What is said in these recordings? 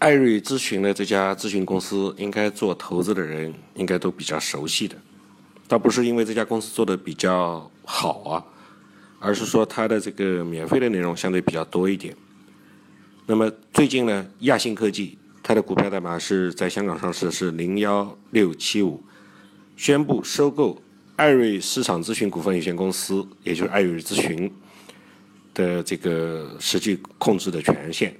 艾瑞咨询的这家咨询公司，应该做投资的人应该都比较熟悉的，倒不是因为这家公司做的比较好啊，而是说它的这个免费的内容相对比较多一点。那么最近呢，亚信科技它的股票代码是在香港上市，是零幺六七五，宣布收购艾瑞市场咨询股份有限公司，也就是艾瑞咨询的这个实际控制的权限。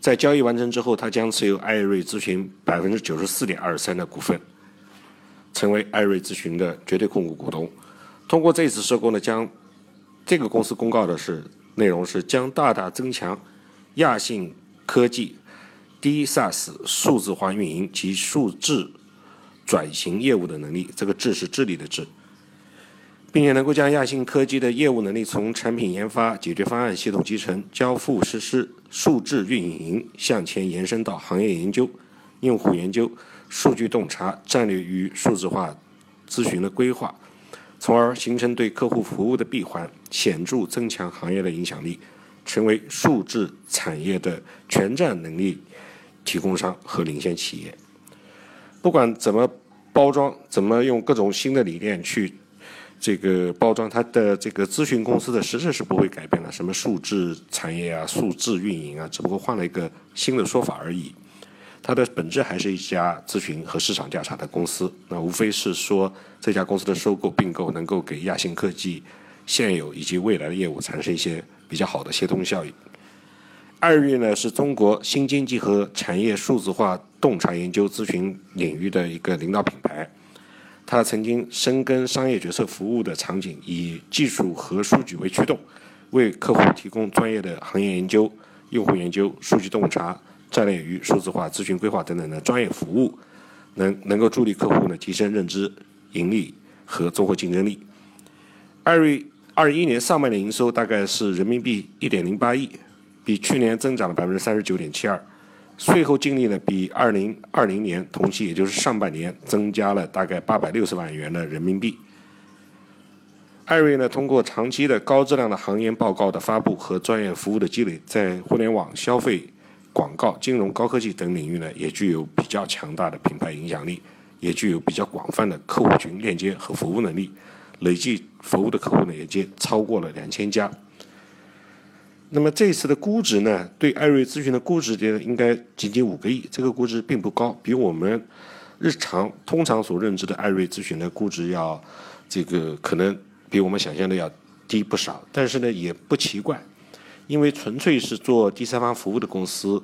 在交易完成之后，他将持有艾瑞咨询百分之九十四点二三的股份，成为艾瑞咨询的绝对控股股东。通过这次收购呢，将这个公司公告的是内容是将大大增强亚信科技 D SaaS 数字化运营及数字转型业务的能力。这个“智”是智力的“智”。并且能够将亚信科技的业务能力从产品研发、解决方案、系统集成、交付实施、数字运营向前延伸到行业研究、用户研究、数据洞察、战略与数字化咨询的规划，从而形成对客户服务的闭环，显著增强行业的影响力，成为数字产业的全站能力提供商和领先企业。不管怎么包装，怎么用各种新的理念去。这个包装它的这个咨询公司的实质是不会改变的，什么数字产业啊、数字运营啊，只不过换了一个新的说法而已。它的本质还是一家咨询和市场调查的公司。那无非是说这家公司的收购并购能够给亚信科技现有以及未来的业务产生一些比较好的协同效应。二月呢是中国新经济和产业数字化洞察研究咨询领域的一个领导品牌。他曾经深耕商业决策服务的场景，以技术和数据为驱动，为客户提供专业的行业研究、用户研究、数据洞察、战略与数字化咨询规划等等的专业服务，能能够助力客户呢提升认知、盈利和综合竞争力。艾瑞二一年上半年营收大概是人民币一点零八亿，比去年增长了百分之三十九点七二。税后净利呢，比二零二零年同期，也就是上半年，增加了大概八百六十万元的人民币。艾瑞呢，通过长期的高质量的行业报告的发布和专业服务的积累，在互联网、消费、广告、金融、高科技等领域呢，也具有比较强大的品牌影响力，也具有比较广泛的客户群链接和服务能力，累计服务的客户呢，也接超过了两千家。那么这次的估值呢？对艾瑞咨询的估值，应该仅仅五个亿，这个估值并不高，比我们日常通常所认知的艾瑞咨询的估值要这个可能比我们想象的要低不少。但是呢，也不奇怪，因为纯粹是做第三方服务的公司，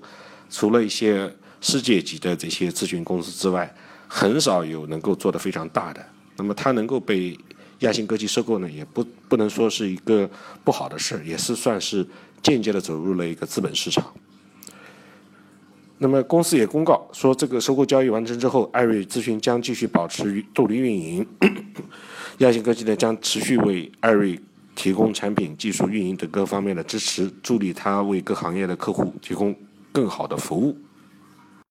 除了一些世界级的这些咨询公司之外，很少有能够做得非常大的。那么它能够被亚信科技收购呢，也不不能说是一个不好的事，也是算是。间接的走入了一个资本市场。那么公司也公告说，这个收购交易完成之后，艾瑞咨询将继续保持独立运营，亚信科技呢将持续为艾瑞提供产品、技术、运营等各方面的支持，助力他为各行业的客户提供更好的服务。